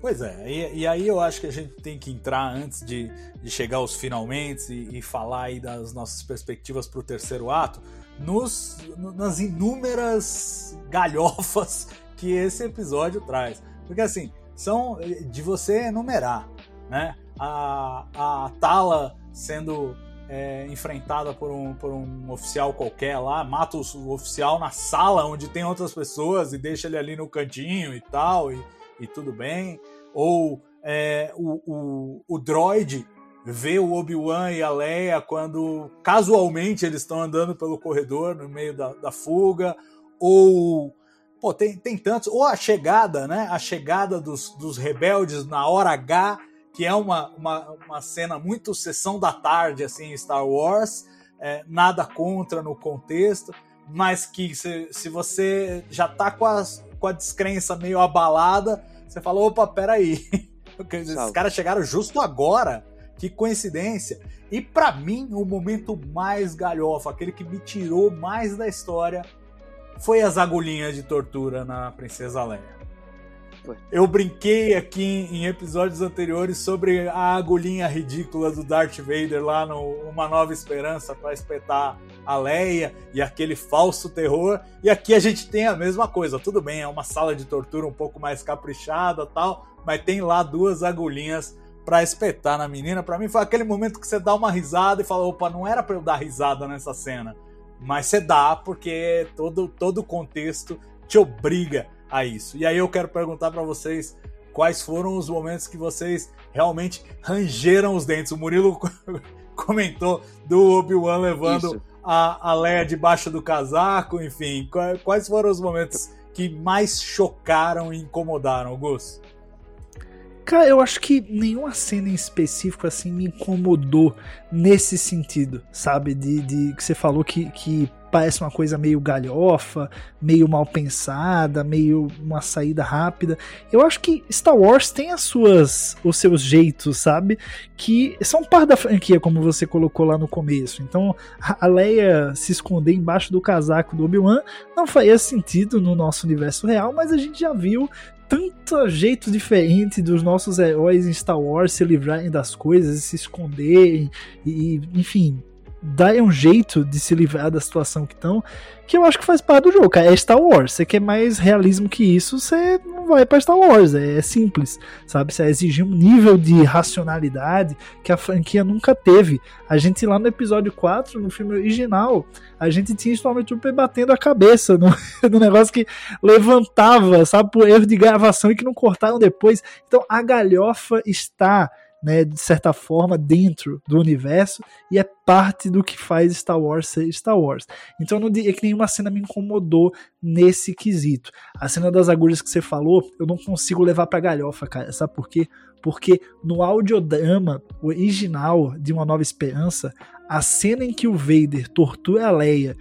Pois é, e, e, aí eu acho que a gente tem que entrar antes de, de chegar aos finalmente e, e falar aí das nossas perspectivas para o terceiro ato, nos, nas inúmeras galhofas que esse episódio traz. Porque assim, são de você enumerar, né? A, a Tala sendo é, enfrentada por um, por um oficial qualquer lá, mata o, oficial na sala onde tem outras pessoas e deixa ele ali no cantinho e tal, e, e tudo bem. Ou é, o, o, o droid vê o Obi-Wan e a Leia quando casualmente eles estão andando pelo corredor no meio da, da fuga. Ou Pô, tem, tem tantos. Ou a chegada, né? A chegada dos, dos rebeldes na hora H, que é uma, uma, uma cena muito sessão da tarde, assim, em Star Wars. É, nada contra no contexto, mas que se, se você já tá com, as, com a descrença meio abalada, você fala, opa, peraí. [LAUGHS] Esses caras chegaram justo agora. Que coincidência. E para mim, o momento mais galhofa, aquele que me tirou mais da história, foi as agulhinhas de tortura na Princesa Leia. Eu brinquei aqui em episódios anteriores sobre a agulhinha ridícula do Darth Vader lá no Uma Nova Esperança para espetar a Leia e aquele falso terror. E aqui a gente tem a mesma coisa. Tudo bem, é uma sala de tortura um pouco mais caprichada tal, mas tem lá duas agulhinhas para espetar na menina. Para mim foi aquele momento que você dá uma risada e fala: opa, não era para eu dar risada nessa cena. Mas você dá porque todo, todo o contexto te obriga a isso. E aí eu quero perguntar para vocês quais foram os momentos que vocês realmente rangeram os dentes. O Murilo [LAUGHS] comentou do Obi-Wan levando a, a Leia debaixo do casaco, enfim. Quais foram os momentos que mais chocaram e incomodaram, Gus? Cara, eu acho que nenhuma cena em específico assim me incomodou nesse sentido, sabe? De, de que você falou que, que parece uma coisa meio galhofa, meio mal pensada, meio uma saída rápida. Eu acho que Star Wars tem as suas os seus jeitos, sabe? Que são parte da franquia, como você colocou lá no começo. Então, a Leia se esconder embaixo do casaco do Obi-Wan não faria sentido no nosso universo real, mas a gente já viu tanto jeito diferente dos nossos heróis em Star Wars se livrarem das coisas e se esconderem e, enfim, darem um jeito de se livrar da situação que estão, que eu acho que faz parte do jogo, cara. É Star Wars. Você quer mais realismo que isso, você não vai para Star Wars. É, é, simples, sabe? Você exigir um nível de racionalidade que a franquia nunca teve. A gente lá no episódio 4, no filme original, a gente tinha Stormtrooper batendo a cabeça no, [LAUGHS] no negócio que levantava, sabe, por erro de gravação e que não cortaram depois. Então a galhofa está né, de certa forma, dentro do universo e é parte do que faz Star Wars ser Star Wars. Então eu não diria que nenhuma cena me incomodou nesse quesito. A cena das agulhas que você falou, eu não consigo levar pra galhofa, cara. Sabe por quê? Porque no audiodrama original de Uma Nova Esperança, a cena em que o Vader tortura a Leia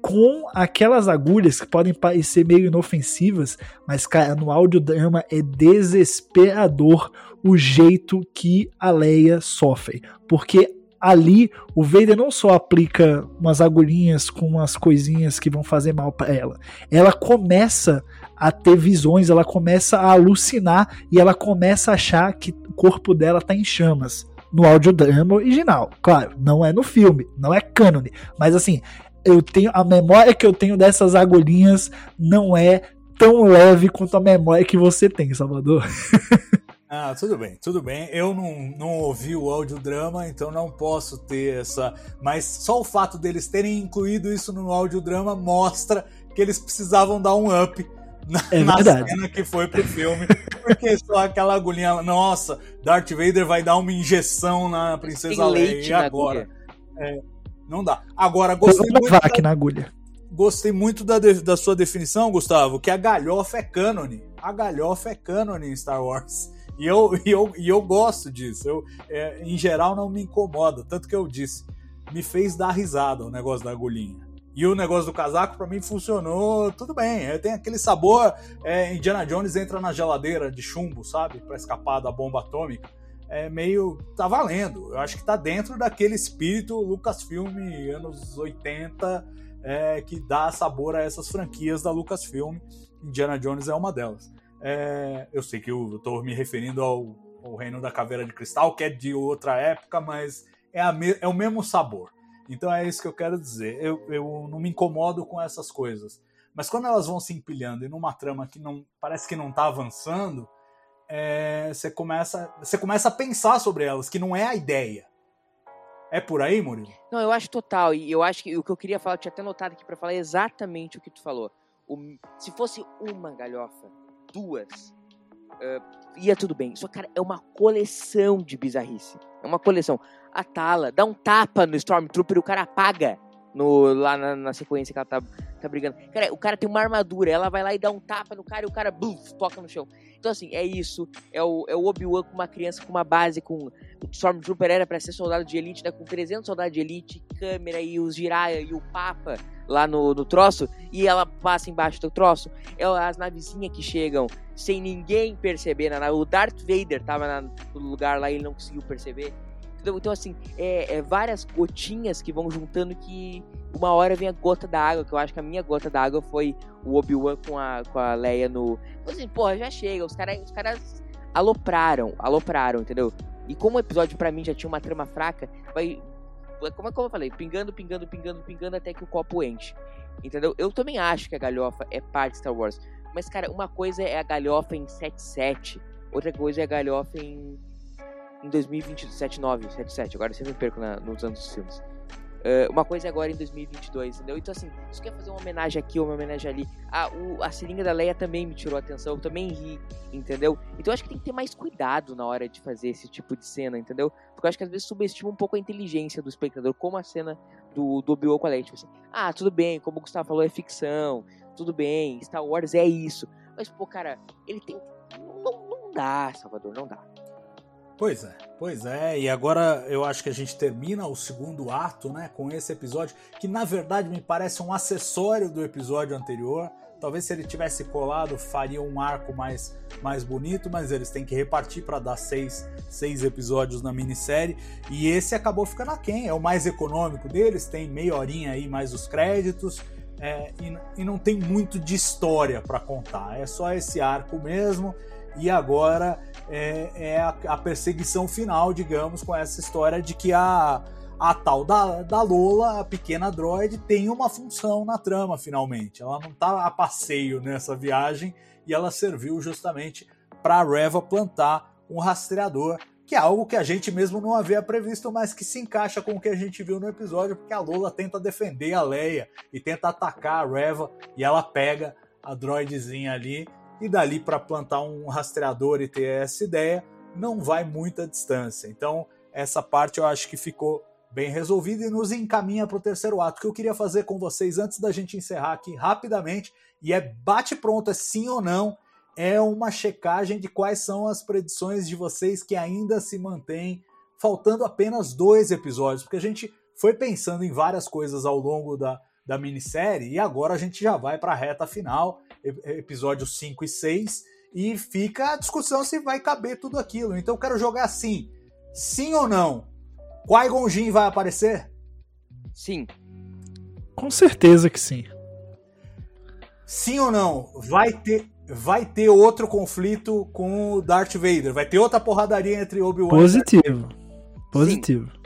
com aquelas agulhas que podem parecer meio inofensivas, mas cara, no audiodrama é desesperador o jeito que a Leia sofre, porque ali o Vader não só aplica umas agulhinhas com umas coisinhas que vão fazer mal para ela, ela começa a ter visões, ela começa a alucinar e ela começa a achar que o corpo dela tá em chamas. No audiodrama original. Claro, não é no filme, não é cânone, mas assim, eu tenho a memória que eu tenho dessas agulhinhas não é tão leve quanto a memória que você tem, Salvador. [LAUGHS] Ah, tudo bem, tudo bem. Eu não, não ouvi o audiodrama, então não posso ter essa. Mas só o fato deles terem incluído isso no audiodrama mostra que eles precisavam dar um up na, é na cena que foi pro filme. Porque só aquela agulhinha. Nossa, Darth Vader vai dar uma injeção na Princesa Leia. E agora? É, não dá. Agora, gostei muito. Da... na agulha. Gostei muito da, da sua definição, Gustavo, que a galhofa é cânone. A galhofa é cânone em Star Wars. E eu, e eu, e eu gosto disso. Eu, é, em geral, não me incomoda. Tanto que eu disse, me fez dar risada o negócio da agulhinha. E o negócio do casaco, para mim, funcionou tudo bem. É, tem aquele sabor. É, Indiana Jones entra na geladeira de chumbo, sabe? para escapar da bomba atômica. É meio. tá valendo. Eu acho que tá dentro daquele espírito Lucasfilm anos 80 é, que dá sabor a essas franquias da Lucasfilm. Indiana Jones é uma delas. É, eu sei que eu estou me referindo ao, ao, Reino da Caveira de Cristal, que é de outra época, mas é, me, é o mesmo sabor. Então é isso que eu quero dizer. Eu, eu não me incomodo com essas coisas. Mas quando elas vão se empilhando e numa trama que não parece que não está avançando, é, você, começa, você começa a pensar sobre elas, que não é a ideia. É por aí, Murilo? Não, eu acho total. E eu acho que o que eu queria falar, eu tinha até notado aqui para falar exatamente o que tu falou. O, se fosse uma galhofa, duas, uh, ia tudo bem. Só, cara, é uma coleção de bizarrice. É uma coleção. A Tala dá um tapa no Stormtrooper e o cara apaga no, lá na, na sequência que ela tá, tá brigando. Cara, o cara tem uma armadura, ela vai lá e dá um tapa no cara e o cara, buf, toca no chão. Então, assim, é isso. É o, é o Obi-Wan com uma criança com uma base, com. O Stormtrooper era pra ser soldado de elite, né? Com 300 soldados de elite, câmera e os Jiraiya e o Papa lá no, no troço. E ela passa embaixo do troço. É as navezinhas que chegam sem ninguém perceber. Né? O Darth Vader tava na, no lugar lá e ele não conseguiu perceber. Então, então assim, é, é, várias gotinhas que vão juntando que uma hora vem a gota da água, que eu acho que a minha gota da água foi o Obi-Wan com a, com a Leia no. Então, assim, porra, já chega, os caras os caras alopraram, alopraram, entendeu? E como o episódio para mim já tinha uma trama fraca, vai. Como, como eu falei, pingando, pingando, pingando, pingando até que o copo enche. Entendeu? Eu também acho que a galhofa é parte de Star Wars. Mas, cara, uma coisa é a galhofa em 7.7, outra coisa é a galhofa em em 2027, 9, 77, agora eu sempre me perco na, nos anos dos filmes. Uh, uma coisa é agora em 2022, entendeu? Então, assim, você quer fazer uma homenagem aqui, uma homenagem ali. Ah, o, a seringa da Leia também me tirou a atenção, eu também ri, entendeu? Então, eu acho que tem que ter mais cuidado na hora de fazer esse tipo de cena, entendeu? Porque eu acho que às vezes subestima um pouco a inteligência do espectador, como a cena do, do Obi-Wan com a Leia. Tipo assim, ah, tudo bem, como o Gustavo falou, é ficção, tudo bem, Star Wars é isso. Mas, pô, cara, ele tem. Não, não dá, Salvador, não dá. Pois é, pois é. E agora eu acho que a gente termina o segundo ato, né, com esse episódio, que na verdade me parece um acessório do episódio anterior. Talvez se ele tivesse colado faria um arco mais, mais bonito, mas eles têm que repartir para dar seis, seis episódios na minissérie. E esse acabou ficando aquém, é o mais econômico deles, tem meia horinha aí mais os créditos. É, e, e não tem muito de história para contar, é só esse arco mesmo e agora é, é a, a, perseguição final, digamos, com essa história de que a, a tal da, da Lola, a pequena droid, tem uma função na trama, finalmente. Ela não está a passeio nessa viagem e ela serviu justamente para a Reva plantar um rastreador, que é algo que a gente mesmo não havia previsto, mas que se encaixa com o que a gente viu no episódio, porque a Lola tenta defender a Leia e tenta atacar a Reva e ela pega a droidzinha ali e dali para plantar um rastreador e ter essa ideia não vai muita distância. Então, essa parte eu acho que ficou bem resolvida e nos encaminha para o terceiro ato. Que eu queria fazer com vocês antes da gente encerrar aqui rapidamente, e é bate pronto, é sim ou não, é uma checagem de quais são as predições de vocês que ainda se mantêm, faltando apenas dois episódios, porque a gente foi pensando em várias coisas ao longo da, da minissérie e agora a gente já vai para a reta final episódios 5 e 6, e fica a discussão se vai caber tudo aquilo. Então eu quero jogar assim: sim ou não? Qui-Gon Jinn vai aparecer? Sim. Com certeza que sim. Sim ou não? Vai ter, vai ter outro conflito com o Darth Vader? Vai ter outra porradaria entre Obi-Wan Positivo. Positivo. Sim.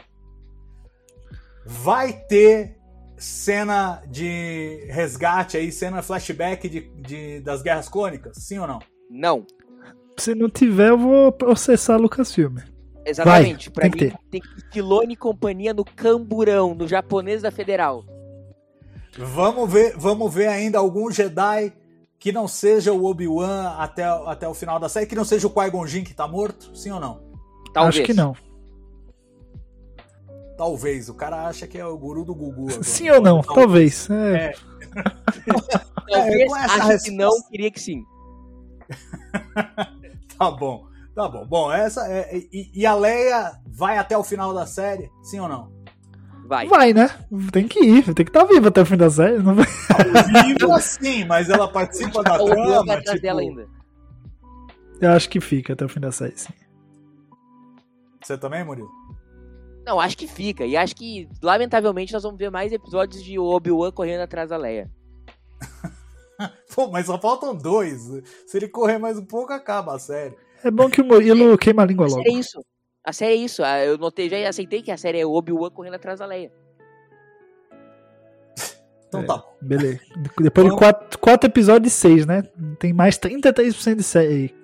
Vai ter cena de resgate aí, cena flashback de, de, das Guerras Clônicas? Sim ou não? Não. Se não tiver, eu vou processar Lucasfilm. Exatamente. Vai, pra tem mim, que tem Filone e companhia no Camburão, no japonês da Federal. Vamos ver, vamos ver ainda algum Jedi que não seja o Obi-Wan até, até o final da série, que não seja o Qui-Gon Jinn que tá morto? Sim ou não? Talvez. Acho que não. Talvez. O cara acha que é o guru do Gugu. Agora. Sim ou não? Talvez. É. [LAUGHS] Talvez É, com essa ache que não, queria que sim. [LAUGHS] Tá bom, tá bom. Bom, essa é. E, e a Leia vai até o final da série? Sim ou não? Vai. Vai, né? Tem que ir, tem que estar vivo até o fim da série. Não vai... Viva [LAUGHS] sim, mas ela participa da Obi-Wan vai trama. Tipo, dela ainda. Eu acho que fica até o fim da série, sim. Você também, Murilo? Não, acho que fica. E acho que, lamentavelmente, nós vamos ver mais episódios de Obi-Wan correndo atrás da Leia. [LAUGHS] Pô, mas só faltam dois. Se ele correr mais um pouco, acaba a série. É bom que o Murilo queima a língua A logo. série é isso. A série é isso. Ah, Eu notei, já aceitei que a série é Obi-Wan correndo atrás da Leia. [LAUGHS] Então É. tá. Beleza. Depois de Vamos- quatro, quatro episódios de seis, né? Tem mais 33% de série aí.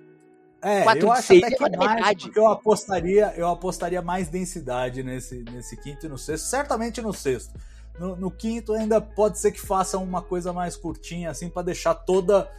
É, eu acho até é que quase mais, porque eu apostaria, eu apostaria mais densidade nesse, nesse quinto e no sexto, certamente no sexto. No, no quinto ainda pode ser que faça uma coisa mais curtinha, assim, pra deixar toda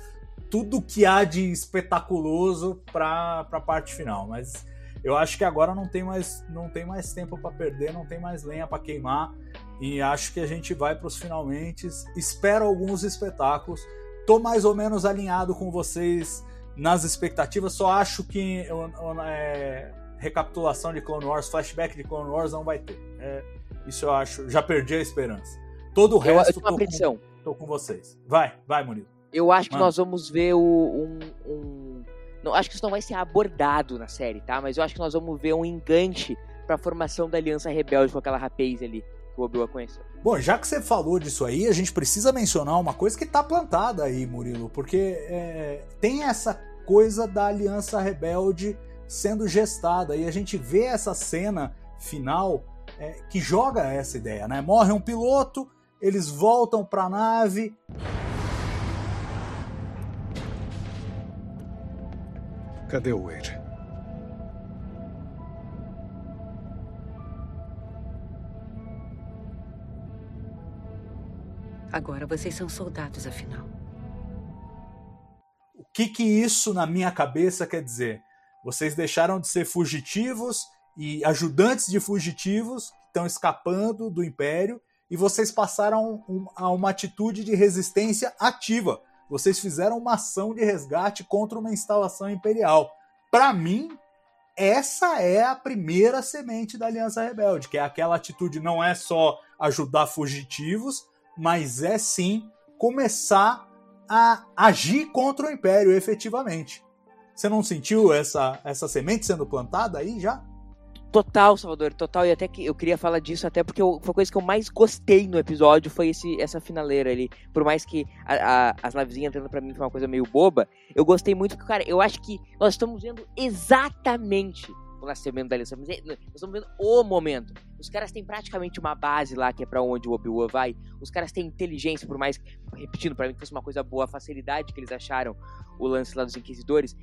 tudo que há de espetaculoso pra, pra parte final. Mas eu acho que agora não tem mais, não tem mais tempo pra perder, não tem mais lenha pra queimar. E acho que a gente vai pros finalmente. Espero alguns espetáculos. Tô mais ou menos alinhado com vocês nas expectativas, só acho que eu- eu- é, recapitulação de Clone Wars, flashback de Clone Wars não vai ter. É, isso eu acho, já perdi a esperança. Todo o Eu, eu resto tenho tô uma com, predição. tô com vocês. Vai, vai, Murilo. Eu acho que Mano. nós vamos ver o, um, um- Não, acho que isso não vai ser abordado na série, tá? Mas eu acho que nós vamos ver um enganche pra formação da Aliança Rebelde com aquela rapaz ali que o Obi-Wan conheceu. Bom, já que você falou disso aí, a gente precisa mencionar uma coisa que tá plantada aí, Murilo, porque é, tem essa coisa da Aliança Rebelde sendo gestada e a gente vê essa cena final é, que joga essa ideia, né? Morre um piloto, eles voltam pra nave, Cadê o Wade? Agora vocês são soldados, afinal. O que que isso na minha cabeça quer dizer? Vocês deixaram de ser fugitivos e ajudantes de fugitivos que estão escapando do Império e vocês passaram a uma atitude de resistência ativa. Vocês fizeram uma ação de resgate contra uma instalação imperial. Para mim, essa é a primeira semente da Aliança Rebelde, que é aquela atitude não é só ajudar fugitivos, mas é sim começar a agir contra o Império efetivamente. Você não sentiu essa, essa semente sendo plantada aí já? Total, Salvador, total. E até que eu queria falar disso, até porque eu- foi a coisa que eu mais gostei no episódio, foi esse, essa finaleira ali. Por mais que a- a- as navezinhas entrando pra mim foi uma coisa meio boba, eu gostei muito porque, cara, eu acho que nós estamos vendo exatamente o nascimento da Aliança. Mas Nós estamos vendo o momento. Os caras têm praticamente uma base lá, que é pra onde o Obi-Wan vai. Os caras têm inteligência, por mais, repetindo, pra mim que fosse uma coisa boa, a facilidade que eles acharam o lance lá dos Inquisidores.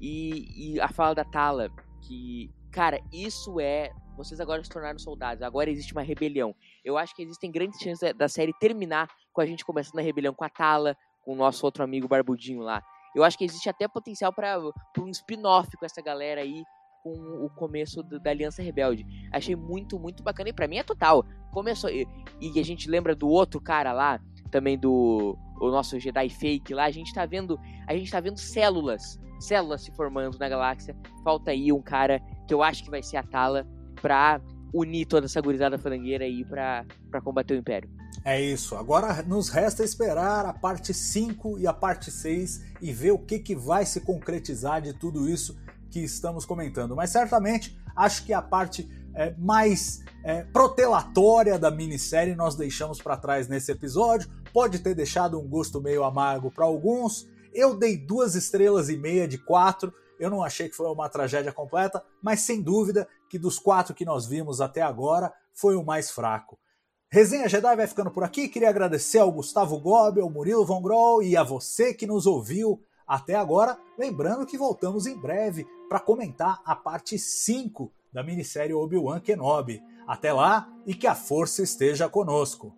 E, e a fala da Tala, que, cara, isso é. Vocês agora se tornaram soldados, agora existe uma rebelião. Eu acho que existem grandes chances da, da série terminar com a gente começando a rebelião com a Tala, com o nosso outro amigo Barbudinho lá. Eu acho que existe até potencial para um spin-off com essa galera aí, com o começo do- da Aliança Rebelde. Achei muito, muito bacana. E pra mim é total. Começou. E, e a gente lembra do outro cara lá, também do o nosso Jedi fake lá. A gente tá vendo. A gente tá vendo células. Células se formando na galáxia. Falta aí um cara que eu acho que vai ser a Tala pra unir toda essa gurizada frangueira aí pra, pra combater o Império. É isso. Agora nos resta esperar a parte 5 e a parte 6 e ver o que, que vai se concretizar de tudo isso que estamos comentando. Mas certamente acho que a parte é, mais é, protelatória da minissérie nós deixamos para trás nesse episódio. Pode ter deixado um gosto meio amargo para alguns. Eu dei duas estrelas e meia de quatro. Eu não achei que foi uma tragédia completa, mas sem dúvida que dos quatro que nós vimos até agora foi o mais fraco. Resenha Jedi vai ficando por aqui. Queria agradecer ao Gustavo Gobi, ao Murilo Von Groll e a você que nos ouviu até agora. Lembrando que voltamos em breve para comentar a parte 5 da minissérie Obi-Wan Kenobi. Até lá e que a força esteja conosco.